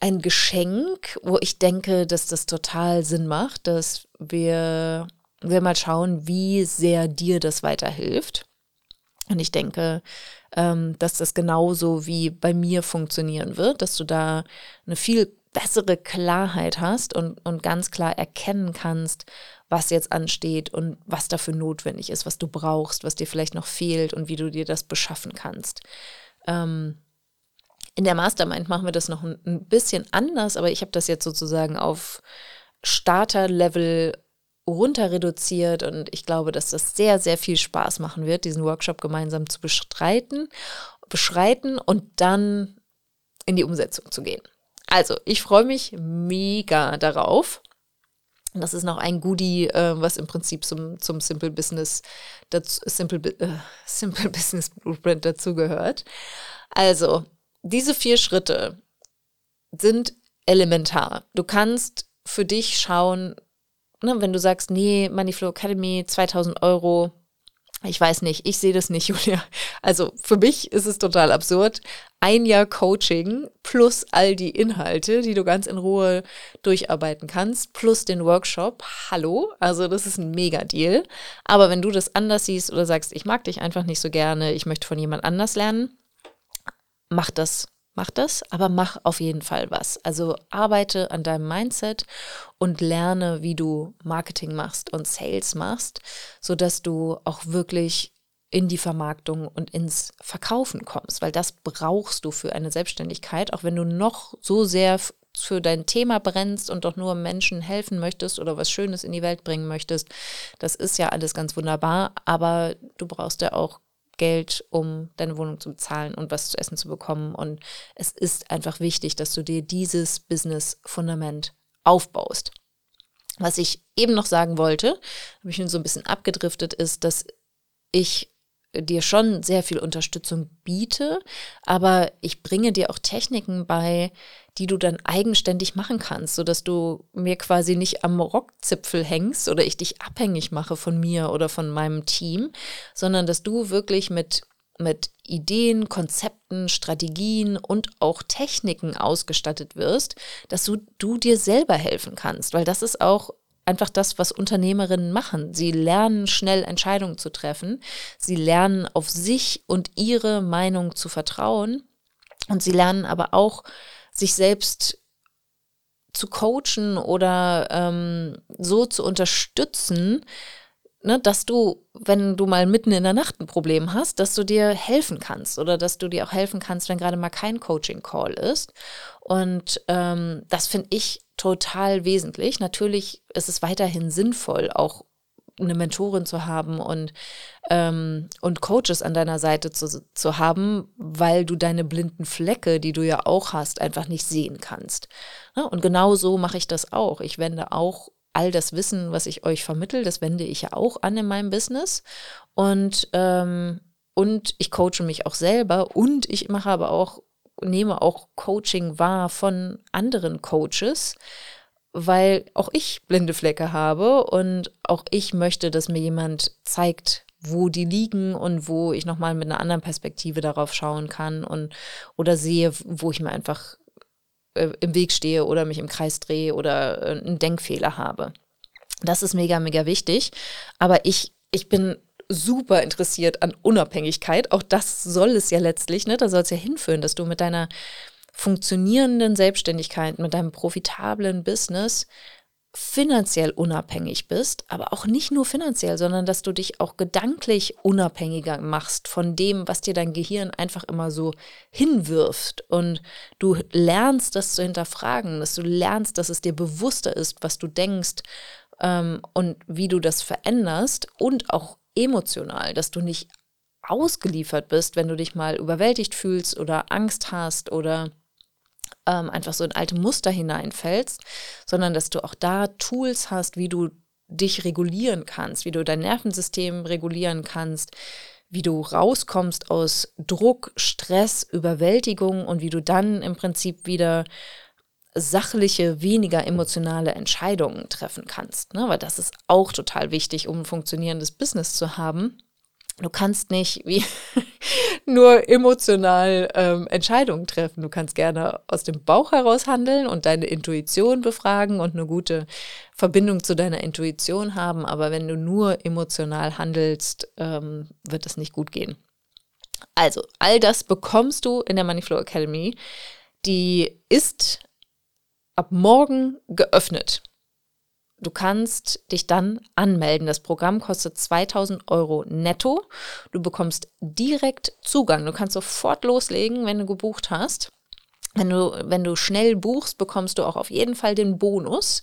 [SPEAKER 1] ein Geschenk, wo ich denke, dass das total Sinn macht, dass wir, wir mal schauen, wie sehr dir das weiterhilft. Und ich denke, ähm, dass das genauso wie bei mir funktionieren wird, dass du da eine viel bessere Klarheit hast und, und ganz klar erkennen kannst, was jetzt ansteht und was dafür notwendig ist, was du brauchst, was dir vielleicht noch fehlt und wie du dir das beschaffen kannst. Ähm, in der Mastermind machen wir das noch ein, bisschen anders, aber ich habe das jetzt sozusagen auf Starter-Level runter reduziert und ich glaube, dass das sehr, sehr viel Spaß machen wird, diesen Workshop gemeinsam zu bestreiten, beschreiten und dann in die Umsetzung zu gehen. Also, ich freue mich mega darauf. Das ist noch ein Goodie, äh, was im Prinzip zum, zum Simple Business, dazu, Simple, äh, Simple <laughs> Business Blueprint dazugehört. Also, diese vier Schritte sind elementar. Du kannst für dich schauen, ne, wenn du sagst, nee, Moneyflow Academy, 2000 Euro, ich weiß nicht, ich sehe das nicht, <laughs> Julia. Also für mich ist es total absurd. Ein Jahr Coaching plus all die Inhalte, die du ganz in Ruhe durcharbeiten kannst, plus den Workshop. Hallo, also das ist ein Mega-Deal. Aber wenn du das anders siehst oder sagst, ich mag dich einfach nicht so gerne, ich möchte von jemand anders lernen, mach das mach das, aber mach auf jeden Fall was. Also arbeite an deinem Mindset und lerne, wie du Marketing machst und Sales machst, sodass du auch wirklich in die Vermarktung und ins Verkaufen kommst, weil das brauchst du für eine Selbstständigkeit, auch wenn du noch so sehr für dein Thema brennst und doch nur Menschen helfen möchtest oder was Schönes in die Welt bringen möchtest. Das ist ja alles ganz wunderbar, aber du brauchst ja auch Geld, um deine Wohnung zu bezahlen und was zu essen zu bekommen. Und es ist einfach wichtig, dass du dir dieses Business-Fundament aufbaust. Was ich eben noch sagen wollte, habe ich nun so ein bisschen abgedriftet, ist, dass ich dir schon sehr viel Unterstützung biete, aber ich bringe dir auch Techniken bei, die du dann eigenständig machen kannst, sodass du mir quasi nicht am Rockzipfel hängst oder ich dich abhängig mache von mir oder von meinem Team, sondern dass du wirklich mit mit Ideen, Konzepten, Strategien und auch Techniken ausgestattet wirst, dass du, du dir selber helfen kannst, weil das ist auch einfach das, was Unternehmerinnen machen. Sie lernen schnell Entscheidungen zu treffen. Sie lernen auf sich und ihre Meinung zu vertrauen. Und sie lernen aber auch, sich selbst zu coachen oder ähm, so zu unterstützen, ne, dass du, wenn du mal mitten in der Nacht ein Problem hast, dass du dir helfen kannst oder dass du dir auch helfen kannst, wenn gerade mal kein Coaching-Call ist. Und ähm, das finde ich total wesentlich. Natürlich ist es weiterhin sinnvoll, auch eine Mentorin zu haben und, ähm, und Coaches an deiner Seite zu, zu haben, weil du deine blinden Flecke, die du ja auch hast, einfach nicht sehen kannst. Ja, und genau so mache ich das auch. Ich wende auch all das Wissen, was ich euch vermittel, das wende ich ja auch an in meinem Business. Und, ähm, und ich coache mich auch selber und ich mache aber auch nehme auch Coaching wahr von anderen Coaches, weil auch ich blinde Flecke habe und auch ich möchte, dass mir jemand zeigt, wo die liegen und wo ich nochmal mit einer anderen Perspektive darauf schauen kann und oder sehe, wo ich mir einfach äh, im Weg stehe oder mich im Kreis drehe oder äh, einen Denkfehler habe. Das ist mega, mega wichtig. Aber ich, ich bin super interessiert an Unabhängigkeit. Auch das soll es ja letztlich, ne? Da soll es ja hinführen, dass du mit deiner funktionierenden Selbstständigkeit, mit deinem profitablen Business finanziell unabhängig bist, aber auch nicht nur finanziell, sondern dass du dich auch gedanklich unabhängiger machst von dem, was dir dein Gehirn einfach immer so hinwirft. Und du lernst das zu hinterfragen, dass du lernst, dass es dir bewusster ist, was du denkst ähm, und wie du das veränderst und auch emotional, dass du nicht ausgeliefert bist, wenn du dich mal überwältigt fühlst oder Angst hast oder ähm, einfach so in alte Muster hineinfällst, sondern dass du auch da Tools hast, wie du dich regulieren kannst, wie du dein Nervensystem regulieren kannst, wie du rauskommst aus Druck, Stress, Überwältigung und wie du dann im Prinzip wieder sachliche, weniger emotionale Entscheidungen treffen kannst. Ne? Weil das ist auch total wichtig, um ein funktionierendes Business zu haben. Du kannst nicht wie <laughs> nur emotional ähm, Entscheidungen treffen. Du kannst gerne aus dem Bauch heraus handeln und deine Intuition befragen und eine gute Verbindung zu deiner Intuition haben. Aber wenn du nur emotional handelst, ähm, wird es nicht gut gehen. Also, all das bekommst du in der Moneyflow Academy. Die ist ab morgen geöffnet. Du kannst dich dann anmelden. Das Programm kostet 2000 Euro netto. Du bekommst direkt Zugang. Du kannst sofort loslegen, wenn du gebucht hast. Wenn du, wenn du schnell buchst, bekommst du auch auf jeden Fall den Bonus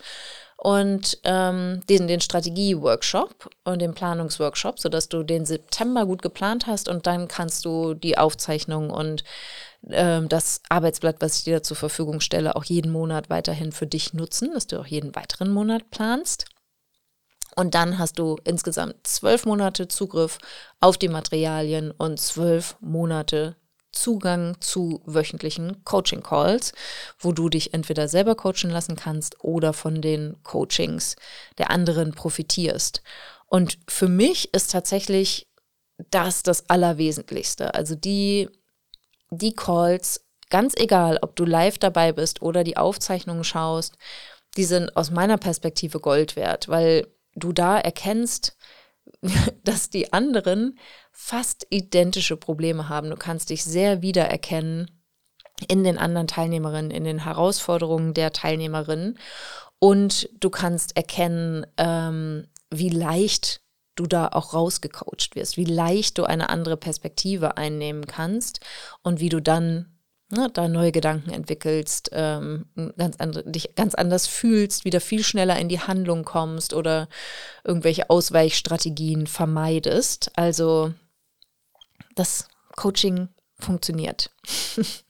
[SPEAKER 1] und ähm, den, den Strategie-Workshop und den Planungsworkshop, sodass du den September gut geplant hast und dann kannst du die Aufzeichnung und ähm, das Arbeitsblatt, was ich dir zur Verfügung stelle, auch jeden Monat weiterhin für dich nutzen, dass du auch jeden weiteren Monat planst. Und dann hast du insgesamt zwölf Monate Zugriff auf die Materialien und zwölf Monate Zugang zu wöchentlichen Coaching-Calls, wo du dich entweder selber coachen lassen kannst oder von den Coachings der anderen profitierst. Und für mich ist tatsächlich das das Allerwesentlichste. Also die die Calls, ganz egal, ob du live dabei bist oder die Aufzeichnungen schaust, die sind aus meiner Perspektive Gold wert, weil du da erkennst, <laughs> dass die anderen fast identische Probleme haben. Du kannst dich sehr wiedererkennen in den anderen Teilnehmerinnen, in den Herausforderungen der Teilnehmerinnen und du kannst erkennen, ähm, wie leicht du da auch rausgecoacht wirst, wie leicht du eine andere Perspektive einnehmen kannst und wie du dann ne, da neue Gedanken entwickelst, ähm, ganz andre, dich ganz anders fühlst, wieder viel schneller in die Handlung kommst oder irgendwelche Ausweichstrategien vermeidest. Also das Coaching funktioniert. <laughs>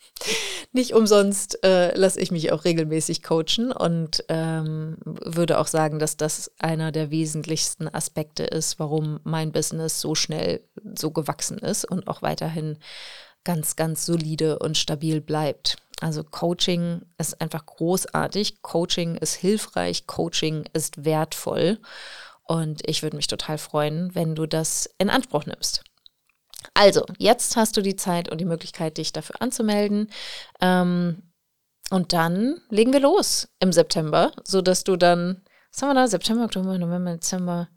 [SPEAKER 1] Nicht umsonst äh, lasse ich mich auch regelmäßig coachen und ähm, würde auch sagen, dass das einer der wesentlichsten Aspekte ist, warum mein Business so schnell so gewachsen ist und auch weiterhin ganz, ganz solide und stabil bleibt. Also Coaching ist einfach großartig, Coaching ist hilfreich, Coaching ist wertvoll und ich würde mich total freuen, wenn du das in Anspruch nimmst. Also, jetzt hast du die Zeit und die Möglichkeit, dich dafür anzumelden. Ähm, und dann legen wir los im September, sodass du dann, was haben wir da? September, Oktober, November, Dezember,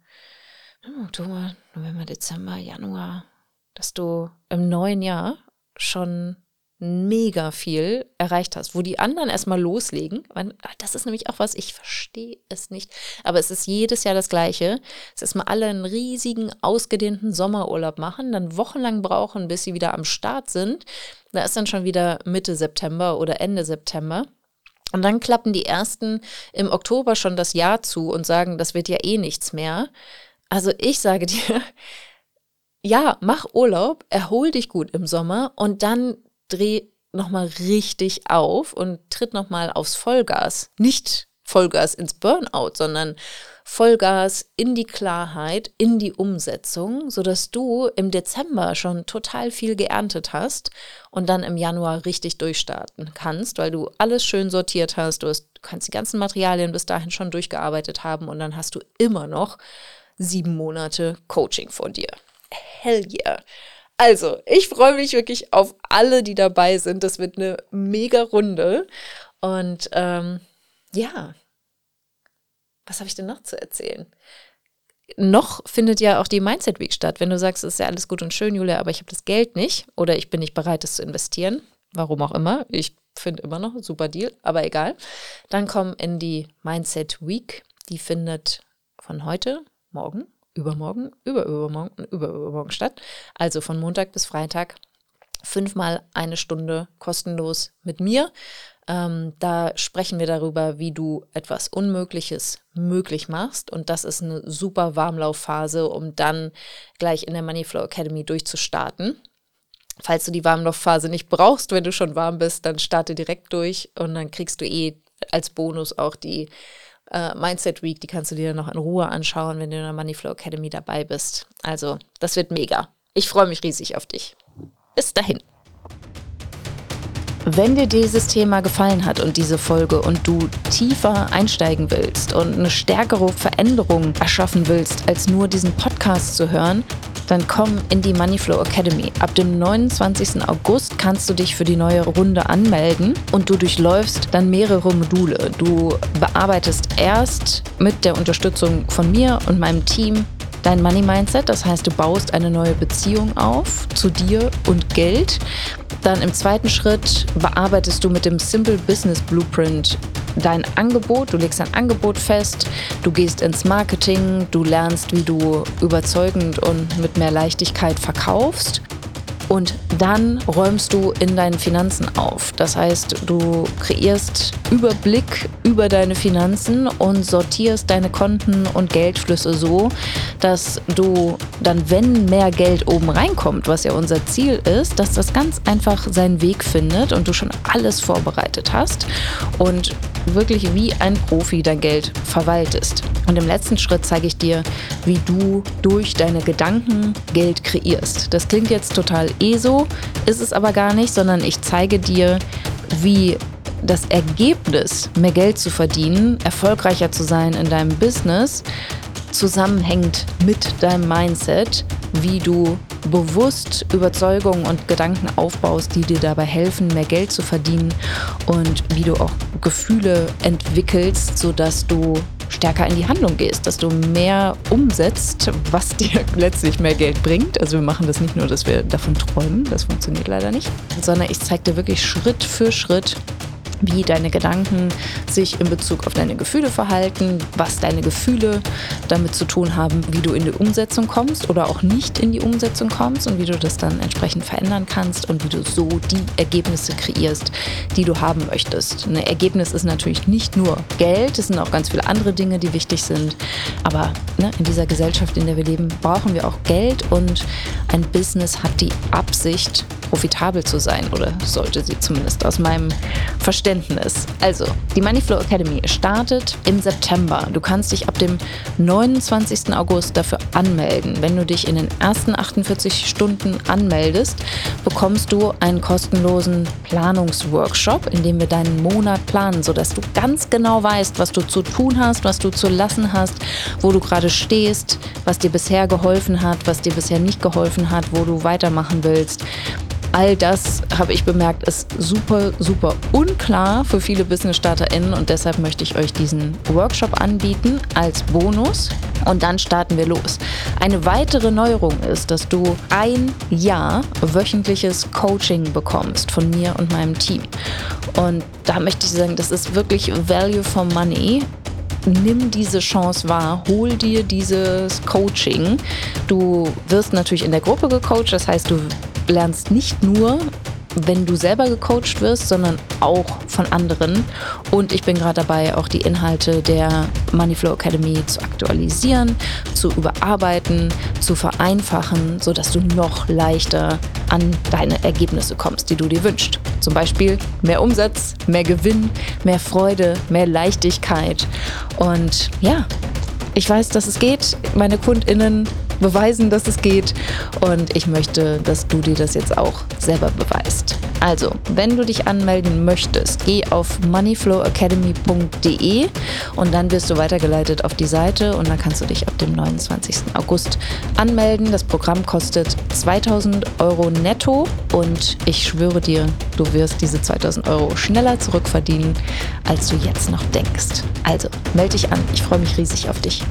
[SPEAKER 1] Oktober, November, Dezember, Januar, dass du im neuen Jahr schon mega viel erreicht hast, wo die anderen erstmal loslegen. Ah, das ist nämlich auch was, ich verstehe es nicht. Aber es ist jedes Jahr das Gleiche. Es ist mal alle einen riesigen, ausgedehnten Sommerurlaub machen, dann wochenlang brauchen, bis sie wieder am Start sind. Da ist dann schon wieder Mitte September oder Ende September. Und dann klappen die ersten im Oktober schon das Jahr zu und sagen, das wird ja eh nichts mehr. Also ich sage <laughs> dir, ja, mach Urlaub, erhol dich gut im Sommer und dann dreh nochmal richtig auf und tritt nochmal aufs Vollgas. Nicht Vollgas ins Burnout, sondern Vollgas in die Klarheit, in die Umsetzung, sodass du im Dezember schon total viel geerntet hast und dann im Januar richtig durchstarten kannst, weil du alles schön sortiert hast. Du, hast, du kannst die ganzen Materialien bis dahin schon durchgearbeitet haben und dann hast du immer noch sieben Monate Coaching vor dir. Hell yeah. Also, ich freue mich wirklich auf alle, die dabei sind. Das wird eine mega Runde. Und ähm, ja, was habe ich denn noch zu erzählen? Noch findet ja auch die Mindset Week statt. Wenn du sagst, es ist ja alles gut und schön, Julia, aber ich habe das Geld nicht oder ich bin nicht bereit, es zu investieren, warum auch immer, ich finde immer noch super Deal, aber egal, dann komm in die Mindset Week. Die findet von heute, morgen, übermorgen, überübermorgen und überübermorgen statt. Also von Montag bis Freitag fünfmal eine Stunde kostenlos mit mir. Ähm, da sprechen wir darüber, wie du etwas Unmögliches möglich machst. Und das ist eine super Warmlaufphase, um dann gleich in der Moneyflow Academy durchzustarten. Falls du die Warmlaufphase nicht brauchst, wenn du schon warm bist, dann starte direkt durch und dann kriegst du eh als Bonus auch die äh, Mindset Week, die kannst du dir noch in Ruhe anschauen, wenn du in der Moneyflow Academy dabei bist. Also, das wird mega. Ich freue mich riesig auf dich. Bis dahin. Wenn dir dieses Thema gefallen hat und diese Folge und du tiefer einsteigen willst und eine stärkere Veränderung erschaffen willst, als nur diesen Podcast zu hören, dann komm in die Moneyflow Academy. Ab dem 29. August kannst du dich für die neue Runde anmelden und du durchläufst dann mehrere Module. Du bearbeitest erst mit der Unterstützung von mir und meinem Team dein Money Mindset, das heißt, du baust eine neue Beziehung auf zu dir und Geld. Dann im zweiten Schritt bearbeitest du mit dem Simple Business Blueprint dein Angebot, du legst dein Angebot fest, du gehst ins Marketing, du lernst, wie du überzeugend und mit mehr Leichtigkeit verkaufst und dann räumst du in deinen Finanzen auf. Das heißt, du kreierst Überblick über deine Finanzen und sortierst deine Konten und Geldflüsse so, dass du dann, wenn mehr Geld oben reinkommt, was ja unser Ziel ist, dass das ganz einfach seinen Weg findet und du schon alles vorbereitet hast und wirklich wie ein Profi dein Geld verwaltest. Und im letzten Schritt zeige ich dir, wie du durch deine Gedanken Geld kreierst. Das klingt jetzt total eh so, ist es aber gar nicht, sondern ich zeige dir, wie das Ergebnis, mehr Geld zu verdienen, erfolgreicher zu sein in deinem Business, zusammenhängt mit deinem Mindset, wie du bewusst Überzeugungen und Gedanken aufbaust, die dir dabei helfen, mehr Geld zu verdienen und wie du auch Gefühle entwickelst, sodass du stärker in die Handlung gehst, dass du mehr umsetzt, was <laughs> dir letztlich mehr Geld bringt. Also wir machen das nicht nur, dass wir davon träumen, das funktioniert leider nicht, sondern ich zeige dir wirklich Schritt für Schritt, wie deine Gedanken sich in Bezug auf deine Gefühle verhalten, was deine Gefühle damit zu tun haben, wie du in die Umsetzung kommst oder auch nicht in die Umsetzung kommst und wie du das dann entsprechend verändern kannst und wie du so die Ergebnisse kreierst, die du haben möchtest. Ein Ergebnis ist natürlich nicht nur Geld, es sind auch ganz viele andere Dinge, die wichtig sind, aber ne, in dieser Gesellschaft, in der wir leben, brauchen wir auch Geld und ein Business hat die Absicht, profitabel zu sein oder sollte sie zumindest aus meinem Verständnis. Also, die Moneyflow Academy startet im September. Du kannst dich ab dem 29. August dafür anmelden. Wenn du dich in den ersten 48 Stunden anmeldest, bekommst du einen kostenlosen Planungsworkshop, in dem wir deinen Monat planen, sodass du ganz genau weißt, was du zu tun hast, was du zu lassen hast, wo du gerade stehst, was dir bisher geholfen hat, was dir bisher nicht geholfen hat, wo du weitermachen willst. All das habe ich bemerkt, ist super, super unklar für viele Business-StarterInnen und deshalb möchte ich euch diesen Workshop anbieten als Bonus und dann starten wir los. Eine weitere Neuerung ist, dass du ein Jahr wöchentliches Coaching bekommst von mir und meinem Team. Und da möchte ich sagen, das ist wirklich Value for Money nimm diese Chance wahr, hol dir dieses Coaching. Du wirst natürlich in der Gruppe gecoacht, das heißt, du lernst nicht nur, wenn du selber gecoacht wirst, sondern auch von anderen. Und ich bin gerade dabei, auch die Inhalte der Moneyflow Academy zu aktualisieren, zu überarbeiten, zu vereinfachen, sodass du noch leichter an deine Ergebnisse kommst, die du dir wünschst. Zum Beispiel mehr Umsatz, mehr Gewinn, mehr Freude, mehr Leichtigkeit. Und ja, ich weiß, dass es geht. Meine KundInnen beweisen, dass es geht. Und ich möchte, dass du dir das jetzt auch selber beweist. Also, wenn du dich anmelden möchtest, geh auf moneyflowacademy.de und dann wirst du weitergeleitet auf die Seite und dann kannst du dich ab dem 29. August anmelden. Das Programm kostet 2000 Euro netto und ich schwöre dir, du wirst diese 2000 Euro schneller zurückverdienen, als du jetzt noch denkst. Also, melde dich an. Ich freue mich riesig auf dich.